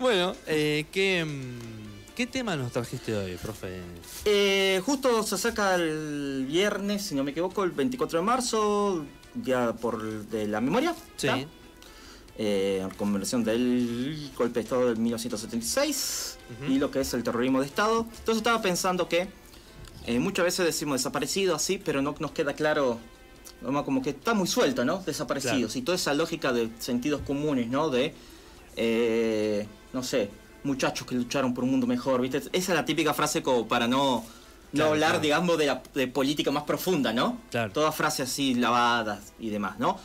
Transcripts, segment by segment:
Bueno, eh, ¿qué, mm, ¿qué tema nos trajiste hoy, profe? Eh, justo se acerca el viernes, si no me equivoco, el 24 de marzo, día por de la memoria. Sí. ¿tá? Eh, conmemoración del golpe de Estado del 1976 Ujú. y lo que es el terrorismo de Estado. Entonces estaba pensando que eh, muchas veces decimos desaparecido así, pero no nos queda claro, como como que está muy suelto, ¿no? Desaparecidos. Claro. Y toda esa lógica de sentidos comunes, ¿no? De, eh, no sé, muchachos que lucharon por un mundo mejor, ¿viste? Esa es la típica frase como para no, no Claro, hablar, claro. digamos, de, la, de política más profunda, ¿no? Claro. Todas frases así lavadas y demás, ¿no?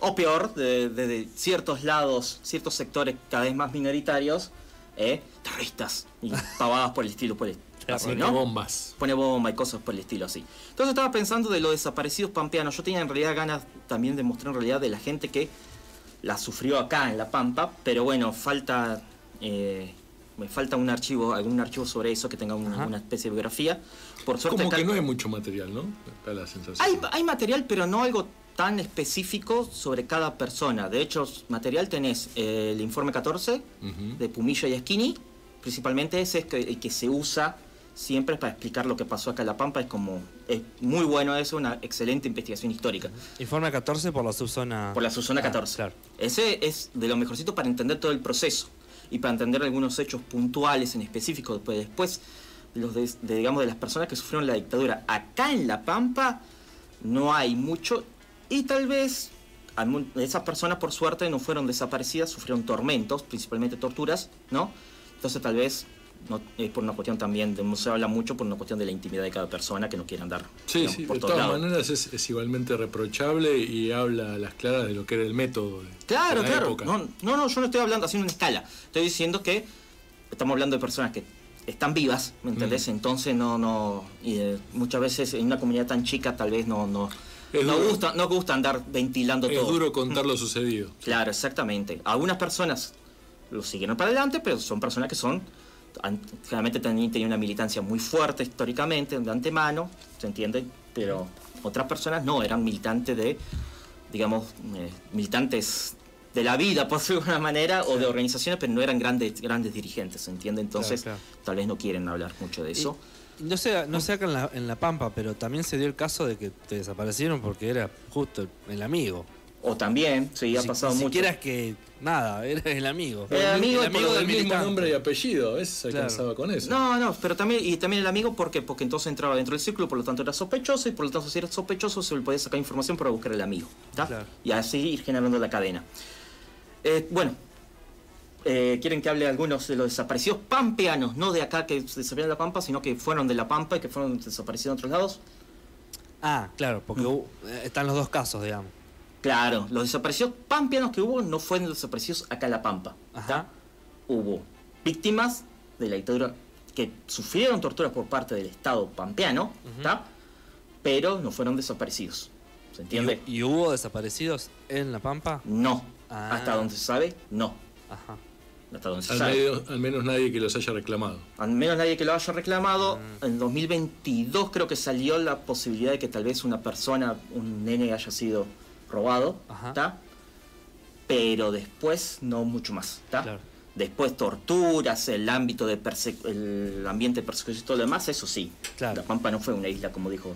O peor, de, de- de ciertos lados, ciertos sectores cada vez más minoritarios, ¿eh? terroristas y pavadas por el estilo, por el, así, Pone ¿no? bombas. pone bomba y cosas por el estilo así. Entonces estaba pensando de los desaparecidos pampeanos. Yo tenía en realidad ganas también de mostrar en realidad de la gente que la sufrió acá en La Pampa, pero bueno, falta eh, me falta un archivo, algún archivo sobre eso que tenga una, una especie de biografía. Por suerte Como que no hay mucho material, ¿no? Da la sensación. hay, hay material, pero no algo tan específico sobre cada persona. De hecho, material tenés eh, el informe 14 Ujú. de Pumilla y Skinny, principalmente ese es que, el que se usa siempre para explicar lo que pasó acá en La Pampa. Es como, es muy bueno eso, una excelente investigación histórica. Informe 14 por la subzona. Por la subzona Ah, 14. claro. Ese es de lo mejorcito para entender todo el proceso y para entender algunos hechos puntuales en específico. Después, después de los de, digamos, de las personas que sufrieron la dictadura acá en La Pampa, no hay mucho. Y tal vez esas personas, por suerte, no fueron desaparecidas, sufrieron tormentos, principalmente torturas, ¿no? Entonces, tal vez. No, es por una cuestión también, de, no se habla mucho por una cuestión de la intimidad de cada persona que no quiere andar Sí, digamos, sí, por de todas lados. maneras es, es igualmente reprochable y habla a las claras de lo que era el método de, Claro, de la claro. época. No, no, no, yo no estoy hablando haciendo una escala. Estoy diciendo que estamos hablando de personas que están vivas, ¿me entendés? Mm. Entonces no, no. Y eh, muchas veces en una comunidad tan chica tal vez no, no. Es no duro. gusta, no gusta andar ventilando es todo. duro contar lo sucedido. Claro, exactamente. Algunas personas lo siguieron para adelante, pero son personas que son. También tenían una militancia muy fuerte históricamente, de antemano, ¿se entiende? Pero otras personas no, eran militantes de, digamos, eh, militantes de la vida, por decirlo de alguna manera, o de organizaciones, pero no eran grandes, grandes dirigentes, ¿se entiende? Entonces, claro. tal vez no quieren hablar mucho de eso. Y no sé, no sé acá en la, en La Pampa, pero también se dio el caso de que te desaparecieron porque era justo el, el amigo. O también, sí, ha Si- pasado ni mucho. siquiera es que nada, era el amigo. El amigo el por amigo lo del el mismo nombre y apellido, veces se Claro. alcanzaba con eso. No, no, pero también, y también el amigo, ¿por qué? Porque entonces entraba dentro del círculo, por lo tanto era sospechoso, y por lo tanto si era sospechoso se le podía sacar información para buscar al amigo. Claro. Y así ir generando la cadena. Eh, bueno, eh, quieren que hable algunos de los desaparecidos pampeanos, no de acá que se desaparecieron de la Pampa, sino que fueron de la Pampa y que fueron desaparecidos en otros lados. Ah, claro, porque Mm. eh, están los dos casos, digamos. Claro, los desaparecidos pampeanos que hubo no fueron desaparecidos acá en la Pampa. Ajá. hubo víctimas de la dictadura que sufrieron torturas por parte del Estado pampeano. ¿tá? pero no fueron desaparecidos. ¿Se entiende? ¿Y, y hubo desaparecidos en La Pampa? No. Ah. Hasta donde se sabe, no. Ajá. Hasta donde se Al, sabe. medio- al menos nadie que los haya reclamado. Al menos nadie que lo haya reclamado. Mm. En 2022 creo que salió la posibilidad de que tal vez una persona, un nene haya sido robado, Ajá. ¿tá? Pero después no mucho más, ¿tá? Claro. Después torturas, el ámbito de el ambiente de persecución y todo lo demás, eso sí. Claro. La Pampa no fue una isla, como dijo,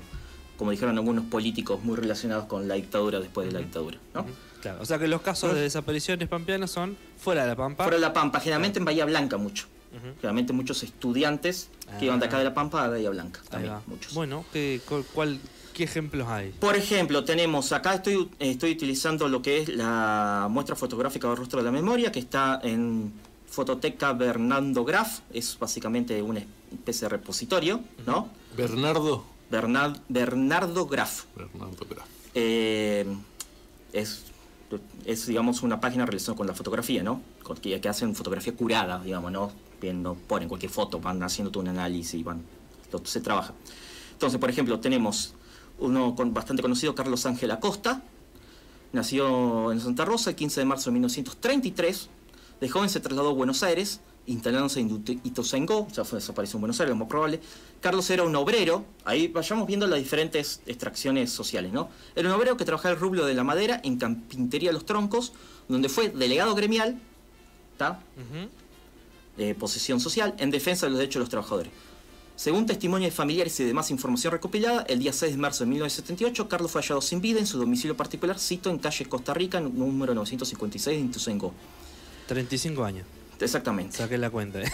como dijeron algunos políticos muy relacionados con la dictadura después de la dictadura, ¿no? Claro. O sea que los casos de desapariciones pampeanas son fuera de La Pampa. Fuera de la Pampa, generalmente en Bahía Blanca mucho. Generalmente muchos estudiantes que iban de acá de la Pampa a Bahía Blanca, también muchos. Bueno, ¿qué, cu- cuál, ¿qué ejemplos hay? Por ejemplo, tenemos, acá estoy, estoy utilizando lo que es la muestra fotográfica del rostro de la memoria, que está en Fototeca Bernardo Graf, es básicamente una especie de repositorio, ¿no? Bernardo. Bernard- Bernardo Graf. Bernardo Graf. Eh, es, es, digamos, una página relacionada con la fotografía, ¿no? Con- que, que hacen fotografía curada, digamos, ¿no? Bien, no ponen cualquier foto, van haciendo todo un análisis y van, lo- se trabaja. Entonces, por ejemplo, tenemos uno con, bastante conocido, Carlos Ángel Acosta, nació en Santa Rosa el 15 de marzo de 1933, de joven se trasladó a Buenos Aires, instalándose en Ituzaingó, o sea, fue desapareció en Buenos Aires, lo más probable. Carlos era un obrero, ahí vayamos viendo las diferentes extracciones sociales, ¿no? Era un obrero que trabajaba el rublo de la madera en Campintería Los Troncos, donde fue delegado gremial, ¿está? Ujú. eh, posesión social en defensa de los derechos de los trabajadores. Según testimonios de familiares y demás información recopilada, el día 6 de marzo de 1978, Carlos fue hallado sin vida en su domicilio particular, cito en calle Costa Rica, número 956 de Intuzengo. 35 años. Exactamente. Saqué la cuenta. ¿eh?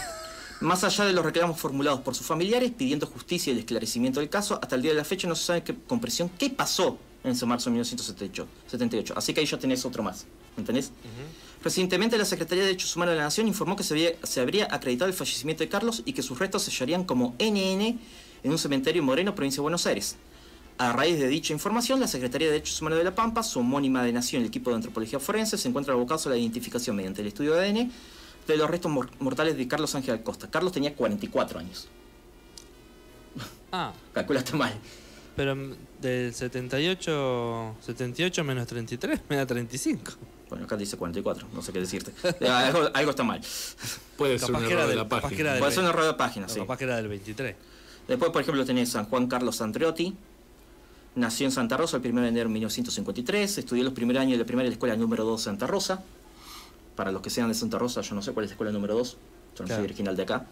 Más allá de los reclamos formulados por sus familiares pidiendo justicia y el esclarecimiento del caso, hasta el día de la fecha no se sabe qué, con presión qué pasó en ese marzo de 1978. Así que ahí ya tenés otro más. ¿Entendés? Recientemente la Secretaría de Derechos Humanos de la Nación informó que se, había- se habría acreditado el fallecimiento de Carlos y que sus restos se hallarían como NN en un cementerio en Moreno, provincia de Buenos Aires. A raíz de dicha información, la Secretaría de Derechos Humanos de La Pampa, su homónima de Nación, el equipo de antropología forense, se encuentra abocados a la identificación mediante el estudio de ADN de los restos mor- mortales de Carlos Ángel Acosta. Carlos tenía 44 años. Ah, Calculaste mal. pero mm, del 78, 78 menos 33 me da 35. Bueno, acá dice 44, no sé qué decirte. Eh, algo, algo está mal. Puede ser un error de la página. del- Puede ser un error de página, sí. Capaz que era del 23. Después, por ejemplo, tenés San Juan Carlos Andreotti. Nació en Santa Rosa el 1 de enero de 1953. Estudió los primeros años de la primaria en la escuela número 2 Santa Rosa. Para los que sean de Santa Rosa, yo no sé cuál es la escuela número 2. Yo no Claro. soy original de acá.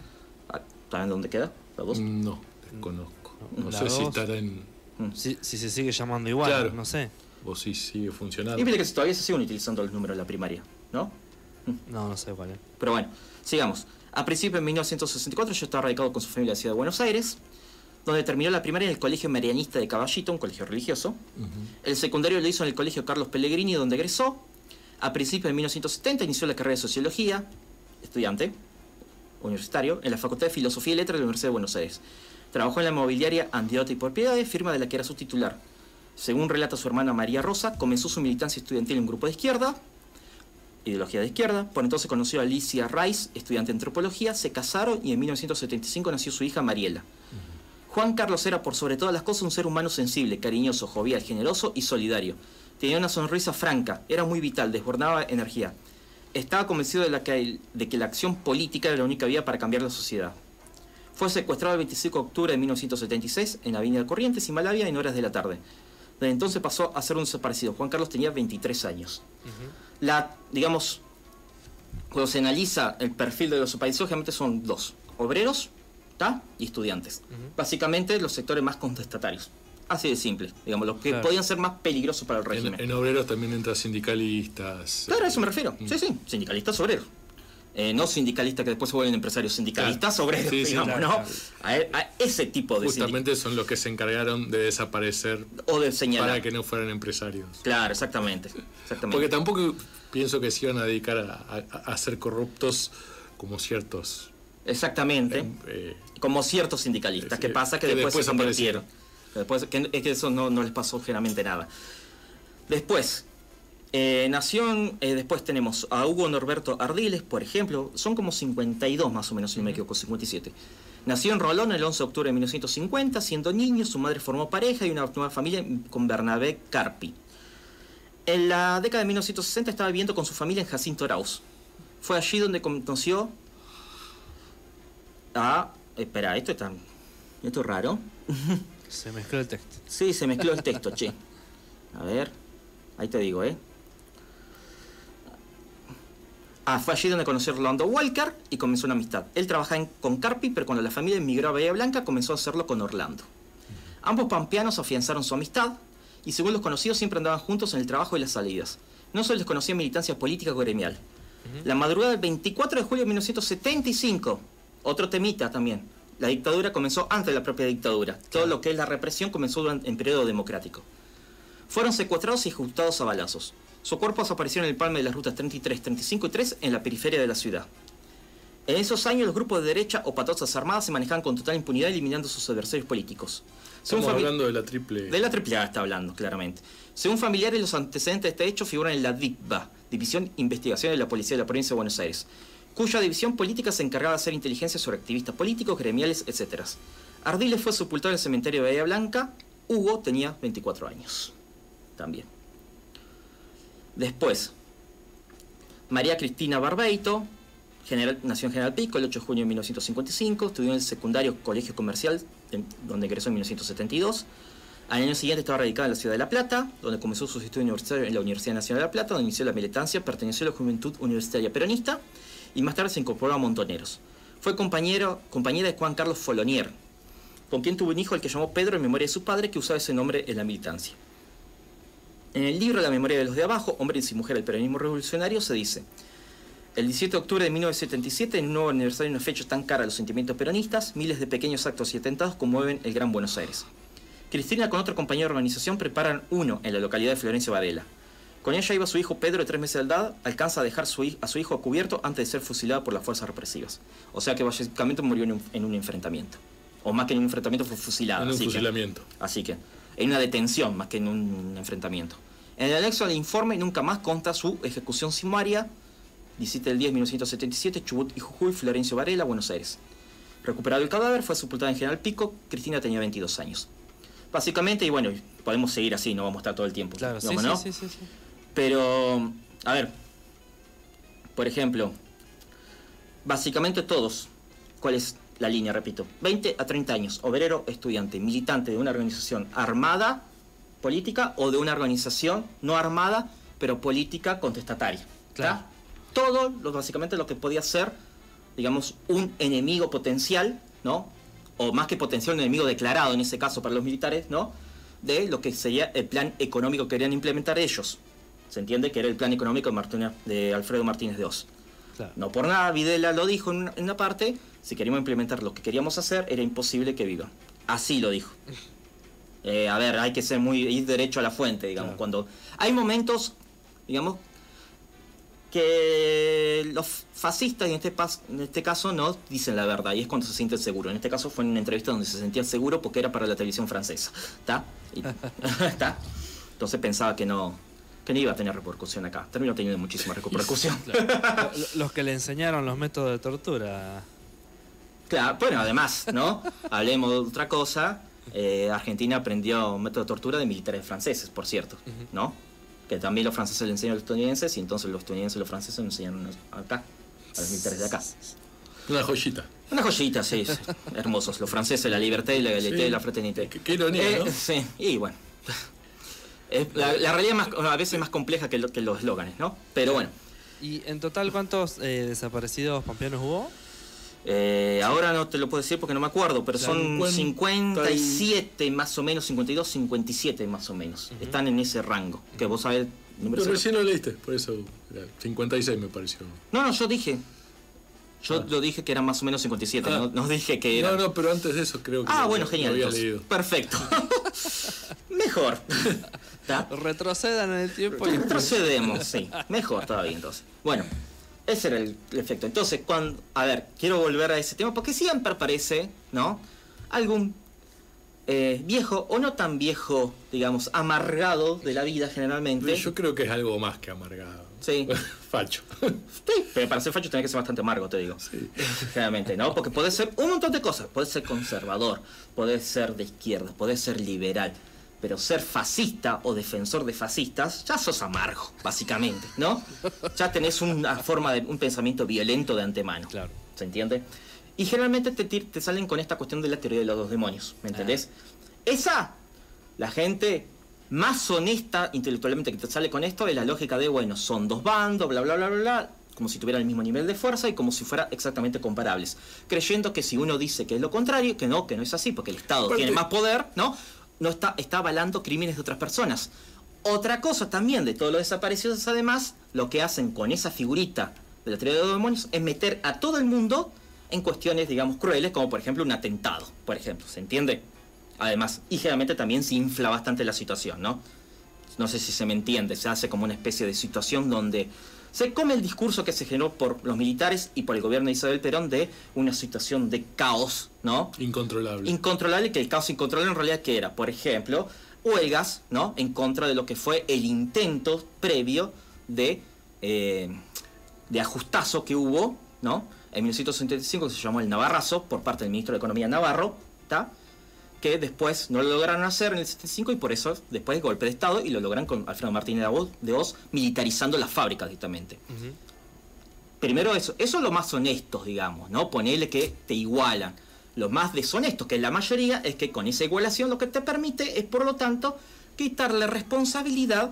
Ah, ¿Saben dónde queda? La 2. No, desconozco. No La sé si estará en. Si, si se sigue llamando igual, Claro. no sé. O si sigue funcionando. Y viste que todavía se siguen utilizando los números de la primaria, ¿no? No, no sé cuál es. Pero bueno, sigamos. A principios de 1964 yo estaba radicado con su familia en la ciudad de Buenos Aires, donde terminó la primaria en el Colegio Marianista de Caballito, un colegio religioso. El secundario lo hizo en el Colegio Carlos Pellegrini, donde egresó. A principios de 1970 inició la carrera de Sociología, estudiante universitario, en la Facultad de Filosofía y Letras de la Universidad de Buenos Aires. Trabajó en la mobiliaria Andiote y Propiedades, firma de la que era su titular. Según relata su hermana María Rosa, comenzó su militancia estudiantil en un grupo de izquierda, ideología de izquierda. Por entonces conoció a Alicia Rice, estudiante de antropología, se casaron y en 1975 nació su hija Mariela. Juan Carlos era por sobre todas las cosas un ser humano sensible, cariñoso, jovial, generoso y solidario. Tenía una sonrisa franca, era muy vital, desbordaba energía. Estaba convencido de, que, de que la acción política era la única vía para cambiar la sociedad. Fue secuestrado el 25 de octubre de 1976 en la Avenida Corrientes y Malavia en horas de la tarde. Desde entonces pasó a ser un desaparecido. Juan Carlos tenía 23 años. La, digamos, cuando se analiza el perfil de los desaparecidos, generalmente son dos: obreros ¿tá? y estudiantes. Básicamente los sectores más contestatarios. Así de simple, digamos, los que Claro. podían ser más peligrosos para el En, régimen. en obreros también entran sindicalistas. Claro, a eso me refiero. Mm. Sí, sí, sindicalistas obreros. Eh, no sindicalistas que después se vuelven empresarios, sindicalistas Claro. obreros, Sí, sí, digamos, claro, ¿no? claro. A, e- a ese tipo de Justamente son los que se encargaron de desaparecer o de señalar. para que no fueran empresarios. Claro, exactamente. exactamente. Porque tampoco pienso que se iban a dedicar a, ser corruptos como ciertos. Exactamente. eh, como ciertos sindicalistas. ¿Qué pasa? Que, que después, después se convirtieron. Que Después, que, es que eso no, no les pasó generalmente nada. Después, eh, nació, en- eh, después tenemos a Hugo Norberto Ardiles, por ejemplo, son como 52 más o menos, si no me equivoco, 57. Nació en Rolón el 11 de octubre de 1950, siendo niño, su madre formó pareja y una nueva familia con Bernabé Carpi. En la década de 1960 estaba viviendo con su familia en Jacinto Arauz. Fue allí donde conoció a... Espera, esto está... Esto es raro. Se mezcló el texto. Sí, se mezcló el texto, che. A ver, ahí te digo, ¿eh? Ah, fue allí donde conoció a Orlando Walker y comenzó una amistad. Él trabajaba en- con Carpi, pero cuando la familia emigró a Bahía Blanca comenzó a hacerlo con Orlando. Ambos pampeanos afianzaron su amistad y según los conocidos siempre andaban juntos en el trabajo y las salidas. No se les conocía militancia política o gremial. La madrugada del 24 de julio de 1975, otro temita también. La dictadura comenzó antes de la propia dictadura. Todo lo que es la represión comenzó durante, en periodo democrático. Fueron secuestrados y ejecutados a balazos. Sus cuerpos aparecieron en el palme de las rutas 33, 35 y 3 en la periferia de la ciudad. En esos años los grupos de derecha o patrullas armadas se manejaban con total impunidad eliminando a sus adversarios políticos. Según estamos fami- hablando de la triple. de la AAA está hablando, claramente. Según familiares, los antecedentes de este hecho figuran en la DICBA, División Investigación de la Policía de la Provincia de Buenos Aires, cuya división política se encargaba de hacer inteligencia sobre activistas políticos, gremiales, etc. Ardiles fue sepultado en el cementerio de Bahía Blanca. Hugo tenía 24 años. También. Después, María Cristina Barbeito, general, nació en General Pico el 8 de junio de 1955, estudió en el secundario Colegio Comercial, donde ingresó en 1972. Al año siguiente estaba radicada en la ciudad de La Plata, donde comenzó sus estudios universitarios en la Universidad Nacional de La Plata, donde inició la militancia, perteneció a la Juventud Universitaria Peronista y más tarde se incorporó a Montoneros. Fue compañero, compañera de Juan Carlos Folonier, con quien tuvo un hijo al que llamó Pedro en memoria de su padre, que usaba ese nombre en la militancia. En el libro La memoria de los de abajo, Hombres y Mujeres del Peronismo Revolucionario, se dice, el 17 de octubre de 1977, en un nuevo aniversario de una fecha tan cara a los sentimientos peronistas, miles de pequeños actos y atentados conmueven el Gran Buenos Aires. Cristina con otro compañero de organización preparan uno en la localidad de Florencio Varela. Con ella iba su hijo Pedro de tres meses de edad, alcanza a dejar su, a su hijo a cubierto antes de ser fusilado por las fuerzas represivas. O sea que básicamente murió en un, en un enfrentamiento. O más que en un enfrentamiento fue fusilado. En un así que- fusilamiento. así que, en una detención más que en un enfrentamiento. En el anexo al informe nunca más consta su ejecución sumaria, 17 del 10 de 1977, Chubut y Jujuy, Florencio Varela, Buenos Aires. Recuperado el cadáver, fue sepultada en General Pico, Cristina tenía 22 años. Básicamente, y bueno, podemos seguir así, no vamos a estar todo el tiempo. Claro, sí, digamos, sí, ¿no? sí, sí, sí. Pero, a ver, por ejemplo, básicamente todos, ¿cuál es la línea? Repito, 20 a 30 años, obrero, estudiante, militante de una organización armada, política, o de una organización no armada, pero política contestataria. Claro. Todo, lo, básicamente lo que podía ser, digamos, un enemigo potencial, ¿no? O más que potencial, un enemigo declarado en ese caso para los militares, ¿no? De lo que sería el plan económico que querían implementar ellos. Se entiende que era el plan económico de, Martínez- de Alfredo Martínez de Oz. Claro. No por nada, Videla lo dijo en una, en una parte, si queríamos implementar lo que queríamos hacer, era imposible que vivan. Así lo dijo. Eh, a ver, hay que ser muy ir derecho a la fuente, digamos. Claro. Cuando hay momentos, digamos, que los fascistas en este, pas- en este caso no dicen la verdad y es cuando se sienten seguros. En este caso fue en una entrevista donde se sentían seguros porque era para la televisión francesa. ¿Está? ¿Está? Entonces pensaba que no, que no iba a tener repercusión acá. Terminó teniendo muchísima repercusión. Lo- lo- Los que le enseñaron los métodos de tortura. Claro, bueno, además, ¿no? Hablemos de otra cosa. Eh, Argentina aprendió un método de tortura de militares franceses, por cierto, ¿no? Que también los franceses le enseñan a los estadounidenses y entonces los estadounidenses y los franceses le enseñaron acá, a los militares de acá. Una joyita. Una joyita, sí, sí, hermosos. Los franceses, la libertad y la egalité Sí. y la fraternité. Qué- qué ironía, Eh, ¿no? Sí, y bueno. Es- la, la realidad es más, a veces es más compleja que, lo- que los eslóganes, ¿no? Pero bueno. ¿Y en total cuántos eh, desaparecidos pampeanos hubo? Eh, ahora no te lo puedo decir porque no me acuerdo, pero son Cincuenta y- 57 más o menos, 52, 57 más o menos. Están en ese rango. Que vos sabés Pero exacto. recién lo leíste, por eso era 56 me pareció. No, no, yo dije. Yo Ah. lo dije que eran más o menos 57, Ah. no, no dije que No, eran. no, pero antes de eso creo que ah, lo- bueno, lo genial. había entonces. leído. Perfecto. Mejor. ¿Está? Retrocedan en el tiempo y Procedemos, sí. Mejor todavía entonces. Bueno, ese era el, el efecto. Entonces, cuando. A ver, quiero volver a ese tema porque siempre aparece, ¿no? Algún eh, viejo o no tan viejo, digamos, amargado de la vida generalmente. Yo creo que es algo más que amargado. Sí. Facho. Sí, pero para ser facho tiene que ser bastante amargo, te digo. Sí. Generalmente, ¿no? Porque puede ser un montón de cosas. Puede ser conservador, puede ser de izquierda, puede ser liberal. Pero ser fascista o defensor de fascistas, ya sos amargo, básicamente, ¿no? Ya tenés una forma de un pensamiento violento de antemano. Claro. ¿Se entiende? Y generalmente te, tir- te salen con esta cuestión de la teoría de los dos demonios, ¿me entendés? Esa, la gente más honesta intelectualmente que te sale con esto es la lógica de, bueno, son dos bandos, bla, bla, bla, bla, bla, como si tuvieran el mismo nivel de fuerza y como si fueran exactamente comparables. Creyendo que si uno dice que es lo contrario, que no, que no es así, porque el Estado Aparte- tiene más poder, ¿no? No está, está avalando crímenes de otras personas. Otra cosa también de todos los desaparecidos, además, lo que hacen con esa figurita de la teoría de los demonios es meter a todo el mundo en cuestiones, digamos, crueles, como por ejemplo un atentado, por ejemplo, ¿se entiende? Además, y generalmente también se infla bastante la situación, ¿no? No sé si se me entiende, se hace como una especie de situación donde se come el discurso que se generó por los militares y por el gobierno de Isabel Perón de una situación de caos, ¿no? Incontrolable. incontrolable, que el caos incontrolable en realidad que era, por ejemplo, huelgas, ¿no? En contra de lo que fue el intento previo de, eh, de ajustazo que hubo, ¿no? En 1975 que se llamó el Navarrazo por parte del ministro de Economía Navarro, ¿está? Que después no lo lograron hacer en el 75 y por eso después golpe de Estado y lo logran con Alfredo Martínez de Oz, militarizando las fábricas directamente. Primero eso, eso es lo más honesto, digamos, ¿no? Ponerle que te igualan. Lo más deshonesto, que es la mayoría, es que con esa igualación lo que te permite es, por lo tanto, quitarle responsabilidad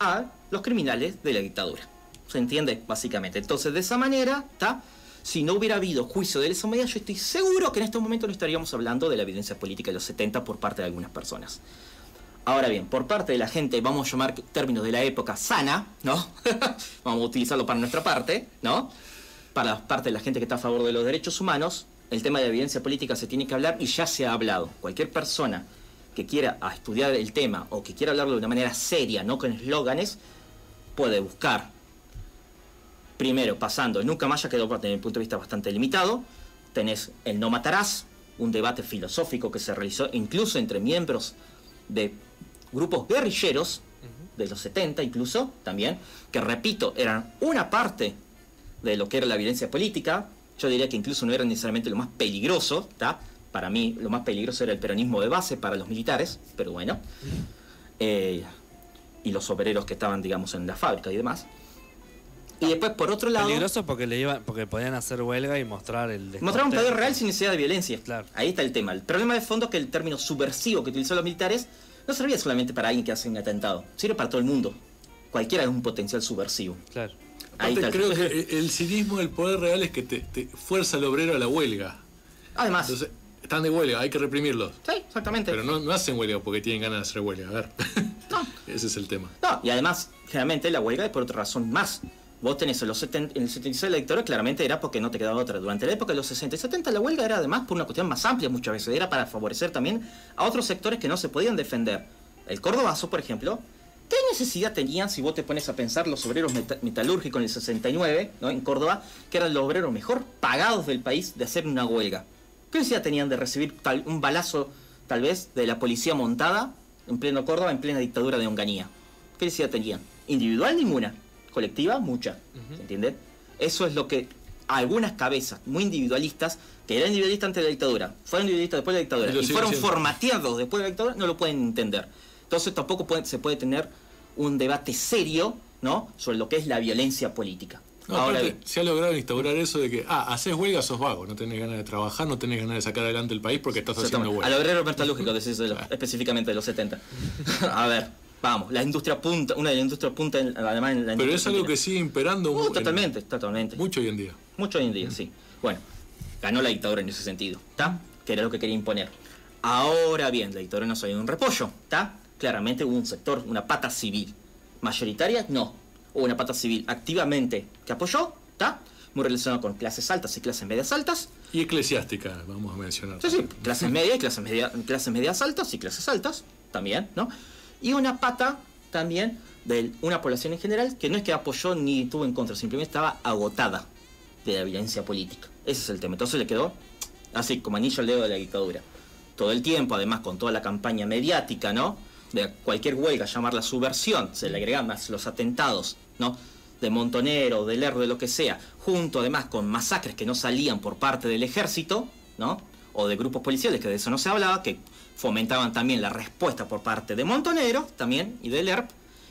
a los criminales de la dictadura. ¿Se entiende? Básicamente. Entonces, de esa manera, ¿está? Si no hubiera habido juicio de lesa humanidad, yo estoy seguro que en estos momentos no estaríamos hablando de la evidencia política de los 70 por parte de algunas personas. Ahora bien, por parte de la gente, vamos a llamar términos de la época sana, ¿no? vamos a utilizarlo para nuestra parte, ¿no? Para la parte de la gente que está a favor de los derechos humanos, el tema de la evidencia política se tiene que hablar y ya se ha hablado. Cualquier persona que quiera estudiar el tema o que quiera hablarlo de una manera seria, no con eslóganes, puede buscar. Primero, pasando, nunca más ya quedó desde mi punto de vista bastante limitado. Tenés el no matarás, un debate filosófico que se realizó incluso entre miembros de grupos guerrilleros de los 70 incluso también, que repito, eran una parte de lo que era la violencia política. Yo diría que incluso no era necesariamente lo más peligroso. Para mí lo más peligroso era el peronismo de base para los militares, pero bueno. Eh, y los obreros que estaban, digamos, en la fábrica y demás. Y después, por otro lado... Peligroso porque, le iban, porque podían hacer huelga y mostrar el... Mostrar un poder real sin necesidad de violencia. Claro. Ahí está el tema. El problema de fondo es que el término subversivo que utilizó los militares no servía solamente para alguien que hace un atentado, sirve para todo el mundo. Cualquiera es un potencial subversivo. Claro. Ahí Aparte, creo que el cinismo del poder real es que te, te fuerza al obrero a la huelga. Además, Entonces, están de huelga, hay que reprimirlos. sí, exactamente. Pero no, no hacen huelga porque tienen ganas de hacer huelga. A ver. No. Ese es el tema. No, y además, generalmente la huelga es por otra razón más. Vos tenés en los 70, en el 76 la dictadura claramente era porque no te quedaba otra. Durante la época de los 60 y 70 la huelga era además por una cuestión más amplia muchas veces. Era para favorecer también a otros sectores que no se podían defender. El cordobazo, por ejemplo, ¿qué necesidad tenían si vos te pones a pensar los obreros meta- metalúrgicos en el 69, ¿no? en Córdoba, que eran los obreros mejor pagados del país de hacer una huelga? ¿Qué necesidad tenían de recibir tal, un balazo, tal vez, de la policía montada en pleno Córdoba, en plena dictadura de Onganía? ¿Qué necesidad tenían? Individual ninguna, colectiva mucha, ¿se entiende? Eso es lo que algunas cabezas muy individualistas, que eran individualistas antes de la dictadura, fueron individualistas después de la dictadura Y fueron siendo. formateados después de la dictadura, no lo pueden entender. Entonces tampoco puede- se puede tener un debate serio, ¿no? Sobre lo que es la violencia política. No, Ahora aparte, se ha logrado instaurar eso de que, ah, haces huelga, sos vago, no tenés ganas de trabajar, no tenés ganas de sacar adelante el país porque estás haciendo huelga. Al obrero metalúrgico, decís de los- específicamente de los 70. A ver, vamos, la industria punta, una de las industrias punta, en, además en la Pero es algo que sigue imperando mu- en- totalmente, totalmente. mucho hoy en día. Mucho hoy en día, sí. Bueno, ganó la dictadura en ese sentido, ¿está? Que era lo que quería imponer. Ahora bien, la dictadura no soy un repollo, ¿está? Claramente hubo un sector, una pata civil. Mayoritaria, no. Hubo una pata civil activamente que apoyó, ¿está? Muy relacionada con clases altas y clases medias altas. Y eclesiástica, vamos a mencionar. Sí, sí, clases medias y clases, media- clases medias altas y clases altas también, ¿no? Y una pata también de una población en general que no es que apoyó ni estuvo en contra, simplemente estaba agotada de la violencia política. Ese es el tema. Entonces le quedó así, como anillo al dedo de la dictadura. Todo el tiempo, además, con toda la campaña mediática, ¿no? De cualquier huelga, llamarla subversión, se le agregan más los atentados, ¿no? De Montonero, de Lerdo, de lo que sea, junto además con masacres que no salían por parte del ejército, ¿no? O de grupos policiales, que de eso no se hablaba, que fomentaban también la respuesta por parte de Montonero, también, y del ERP,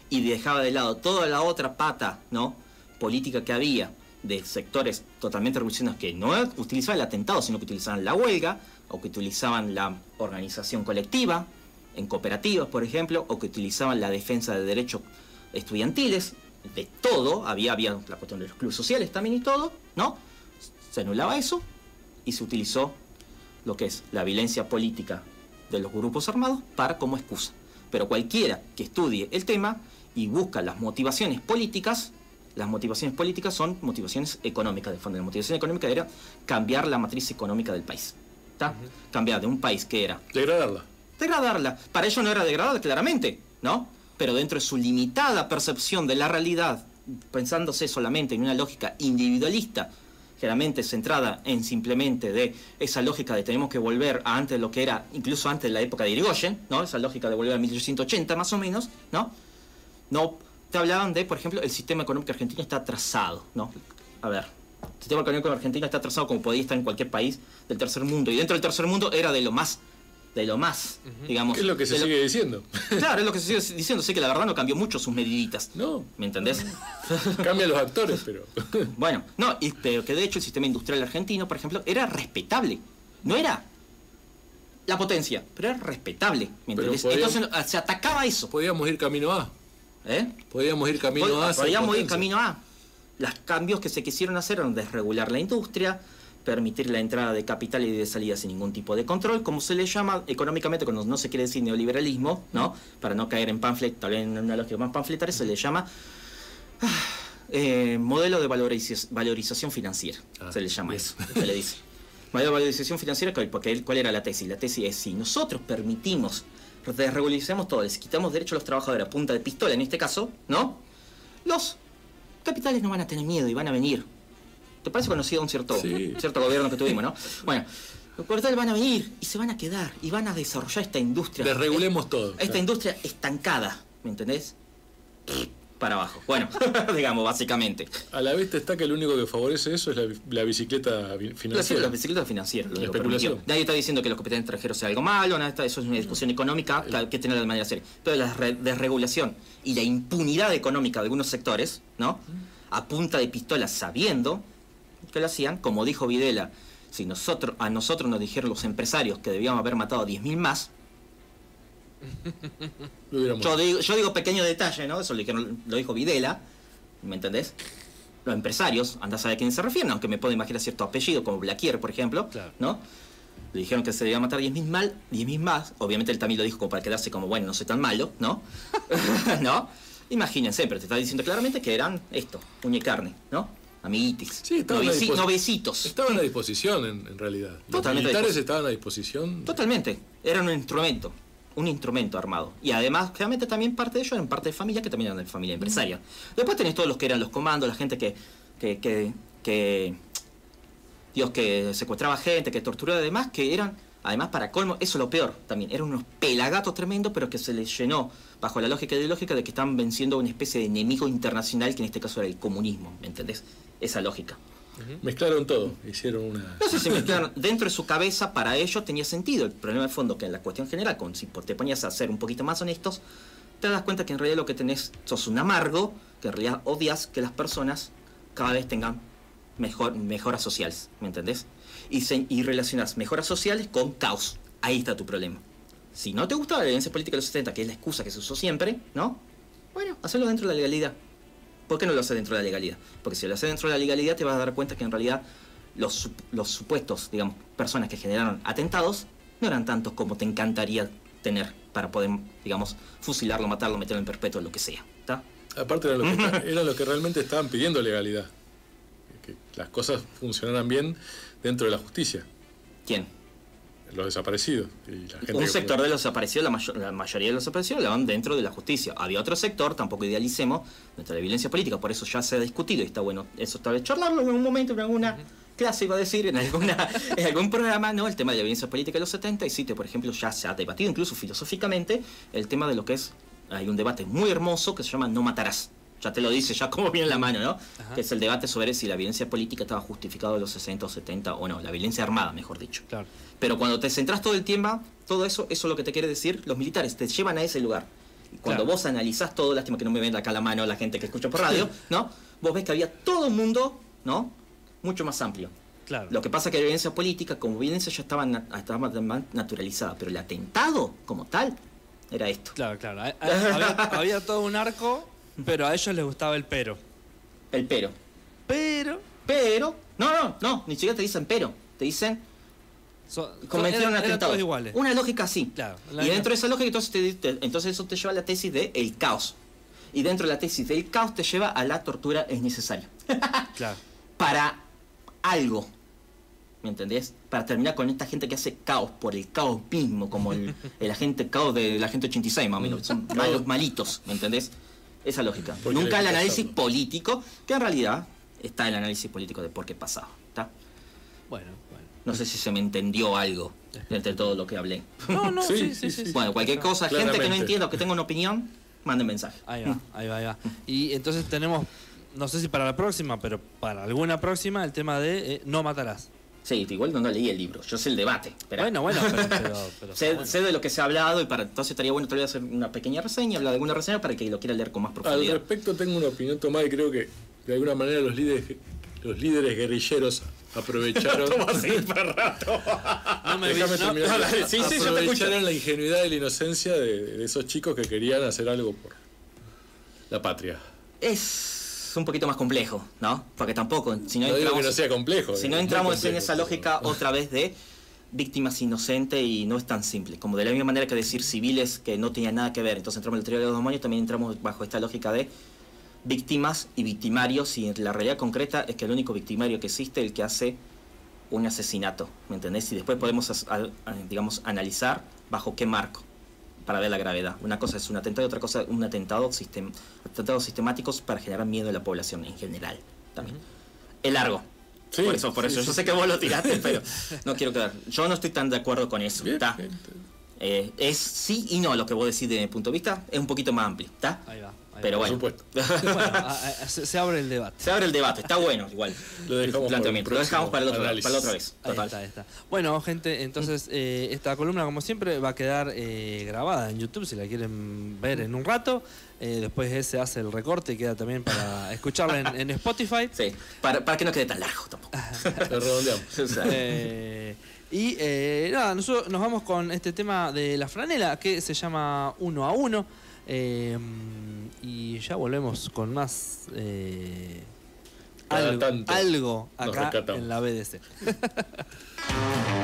y dejaba de lado toda la otra pata, ¿no? Política que había de sectores totalmente revolucionarios que no utilizaban el atentado, sino que utilizaban la huelga, o que utilizaban la organización colectiva, en cooperativas, por ejemplo, o que utilizaban la defensa de derechos estudiantiles, de todo, había, había la cuestión de los clubes sociales también y todo, ¿no? Se anulaba eso y se utilizó lo que es la violencia política de los grupos armados para como excusa. Pero cualquiera que estudie el tema y busca las motivaciones políticas, las motivaciones políticas son motivaciones económicas. De fondo, la motivación económica era cambiar la matriz económica del país. ¿Está? Cambiar de un país que era Degradarla. degradarla. Para ello no era degradarla, claramente, ¿no? Pero dentro de su limitada percepción de la realidad, pensándose solamente en una lógica individualista, generalmente centrada en simplemente de esa lógica de tenemos que volver a antes de lo que era, incluso antes de la época de Irigoyen, ¿no? Esa lógica de volver a 1880 más o menos, ¿no? No, te hablaban de, por ejemplo, el sistema económico argentino está atrasado, ¿no? A ver, el sistema económico argentino está atrasado como podía estar en cualquier país del tercer mundo. Y dentro del tercer mundo era de lo más, de lo más, digamos. ¿Qué es lo que se sigue diciendo? Claro, es lo que se sigue diciendo. Sé que la verdad no cambió mucho sus mediditas. No. ¿Me entendés? Cambian los actores, pero. bueno, no, y, pero que de hecho el sistema industrial argentino, por ejemplo, era respetable. No era la potencia, pero era respetable. ¿Me entendés? podíamos- Entonces se atacaba eso. Podíamos ir camino A. ¿Eh? Podíamos ir camino A. Pod- Podíamos ir camino A. los cambios que se quisieron hacer eran desregular la industria, permitir la entrada de capital y de salida sin ningún tipo de control, como se le llama económicamente cuando no se quiere decir neoliberalismo, ¿no? Para no caer en panflet, tal vez en una lógica más panfletaria, se le llama ah, eh, modelo de valoriza- valorización financiera. Ah, se le llama eso, se le dice. Modelo de valorización financiera, ¿cuál- porque ¿cuál era la tesis? La tesis es si nosotros permitimos, desregularizamos todo, les quitamos derecho a los trabajadores a punta de pistola en este caso, ¿no? Los capitales no van a tener miedo y van a venir. ¿Te parece conocido un cierto, Sí. cierto gobierno que tuvimos, no? Bueno, los capitales van a venir y se van a quedar y van a desarrollar esta industria. Desregulemos todo. Esta claro. industria estancada, ¿me entendés? Para abajo. Bueno, digamos, básicamente. A la vez está que lo único que favorece eso es la, la bicicleta vi- La, financiera. la bicicleta financiera, lo La especulación. Nadie está diciendo que los capitales extranjeros sea algo malo, nada, está- eso es una discusión económica que hay que tener de manera seria. Pero la re- desregulación y la impunidad económica de algunos sectores, ¿no? A punta de pistola sabiendo que lo hacían, como dijo Videla, si nosotros, a nosotros nos dijeron los empresarios que debíamos haber matado a 10.000 más, yo digo, yo digo pequeño detalle, ¿no? Eso lo, dijeron- lo dijo Videla, ¿me entendés? Los empresarios, anda a saber a quién se refieren, aunque me puedo imaginar cierto apellido, como Blaquier, por ejemplo, Claro. ¿no? Le dijeron que se debía matar 10.000 mal, 10.000 más. Obviamente él también lo dijo como para quedarse como, bueno, no soy tan malo, ¿no? ¿No? Imagínense, pero te está diciendo claramente que eran esto, uña y carne, ¿no? Amiguitis. Sí, estaban Noveci- novecitos. Estaban a disposición, en, en realidad. Los Totalmente militares estaban a disposición. Totalmente. Era un instrumento. Un instrumento armado. Y además, claramente también parte de ellos eran parte de familia que también eran de familia empresaria. Después tenés todos los que eran los comandos, la gente que. que, que, que- Dios, que secuestraba gente, que torturaba además, que eran. Además, para colmo, eso es lo peor también. Eran unos pelagatos tremendos, pero que se les llenó, bajo la lógica ideológica, de que estaban venciendo a una especie de enemigo internacional, que en este caso era el comunismo. ¿Me entendés? Esa lógica. Mezclaron todo, hicieron una. No sé si mezclaron. Dentro de su cabeza, para ellos tenía sentido. El problema de fondo, que en la cuestión general, con, si te ponías a ser un poquito más honestos, te das cuenta que en realidad lo que tenés sos un amargo, que en realidad odias que las personas cada vez tengan mejor, mejoras sociales. ¿Me entendés? Y, se- y relacionas mejoras sociales con caos. Ahí está tu problema. Si no te gustaba la violencia política de los 70, que es la excusa que se usó siempre, ¿no? Bueno, hacerlo dentro de la legalidad. ¿Por qué no lo haces dentro de la legalidad? Porque si lo haces dentro de la legalidad te vas a dar cuenta que en realidad los, los supuestos, digamos, personas que generaron atentados no eran tantos como te encantaría tener para poder, digamos, fusilarlo, matarlo, meterlo en perpetuo, lo que sea. ¿Está? Aparte, eran los, que, eran los que realmente estaban pidiendo legalidad. Que las cosas funcionaran bien dentro de la justicia. ¿Quién? Los desaparecidos. Y la gente Un sector de los desaparecidos, la, mayo- la mayoría de los desaparecidos la van dentro de la justicia. Había otro sector, tampoco idealicemos, dentro de la violencia política, por eso ya se ha discutido y está bueno eso tal vez charlarlo en un momento, en alguna clase, iba a decir, en, alguna, en algún programa, ¿no? El tema de la violencia política de los 70 y sí, por ejemplo, ya se ha debatido incluso filosóficamente el tema de lo que es, hay un debate muy hermoso que se llama No matarás. Ya te lo dice, ya como viene en la mano, ¿no? Ajá. Que es el debate sobre si la violencia política estaba justificada en los 60 o 70 o no, la violencia armada, mejor dicho. Claro. Pero cuando te centras todo el tiempo, todo eso, eso es lo que te quiere decir, los militares te llevan a ese lugar. Cuando Claro. vos analizás todo, lástima que no me ven acá la mano la gente que escucha por radio, ¿no? Vos ves que había todo un mundo, ¿no? Mucho más amplio. Claro. Lo que pasa es que la violencia política, como violencia, ya estaba, na- estaba más naturalizada, pero el atentado, como tal, era esto. Claro, claro. Ha- ha- Había, había todo un arco, pero a ellos les gustaba el pero. El pero. Pero. Pero, no, no, no, ni siquiera te dicen pero, te dicen so- cometieron eran- un eran iguales. Una lógica así. Claro, y la- dentro de esa lógica, entonces, te- te- entonces eso te lleva a la tesis de el caos. Y dentro de la tesis del caos te lleva a la tortura es necesaria. Claro. Para algo. ¿Me entendés? Para terminar con esta gente que hace caos por el caos mismo, como el, el agente caos del agente 86, más o menos. Son malos, malitos, ¿me entendés? Esa lógica. Porque Nunca el análisis pasarlo. político, que en realidad está el análisis político de por qué pasaba. ¿Está? Bueno, bueno. No sé si se me entendió algo entre todo lo que hablé. No, no, Sí, sí, sí, sí, sí. sí. sí. Bueno, cualquier cosa, gente que no entienda o que tenga una opinión, manden mensaje. Ahí va, ahí va, ahí va. Y entonces tenemos, no sé si para la próxima, pero para alguna próxima, el tema de eh, no matarás. Sí, igual no, no leí el libro, yo sé el debate. Bueno, bueno, pero. pero, pero sé, bueno. sé de lo que se ha hablado y para entonces estaría bueno todavía hacer una pequeña reseña, hablar de alguna reseña para que lo quiera leer con más Al profundidad. respecto tengo una opinión tomada y creo que de alguna manera los líderes los líderes guerrilleros aprovecharon No me vi- Déjame no- terminar. no, dale, sí, sí, yo te escucho. aprovecharon la ingenuidad y la inocencia de, de esos chicos que querían hacer algo por la patria. Es. Es un poquito más complejo, ¿no? Porque tampoco, si no, No digo que entramos, no sea complejo. si es no entramos complejo, en esa lógica otra vez de víctimas inocentes y no es tan simple. Como de la misma manera que decir civiles que no tenían nada que ver, entonces entramos en la teoría de los demonios, también entramos bajo esta lógica de víctimas y victimarios y la realidad concreta es que el único victimario que existe es el que hace un asesinato, ¿me entendés? Y después podemos, digamos, analizar bajo qué marco para ver la gravedad. Una cosa es un atentado y otra cosa un atentado sistem- atentados sistemáticos para generar miedo a la población en general. También. Es largo. Sí, por eso, por sí, eso. sí, Yo sé que vos lo tiraste, pero no quiero quedar. Yo no estoy tan de acuerdo con eso. Bien. Eh, es sí y no lo que vos decís desde mi punto de vista. Es un poquito más amplio. ¿está? Ahí va. Pero. Por bueno. supuesto. Bueno, a- a- se, abre el debate. Se abre el debate. Está bueno, igual. Lo dejamos el planteamiento. para Lo el dejamos para, el otro, para la otra vez. Ahí Total. está, ahí está. Bueno, gente, entonces eh, esta columna, como siempre, va a quedar eh, grabada en YouTube si la quieren ver en un rato. Eh, después se hace el recorte y queda también para escucharla en, en Spotify. Sí, para, para que no quede tan largo tampoco. Lo redondeamos. Eh, y eh, nada, nosotros nos vamos con este tema de la franela que se llama Uno a Uno. Eh, y ya volvemos con más eh, algo, algo acá en la BDC.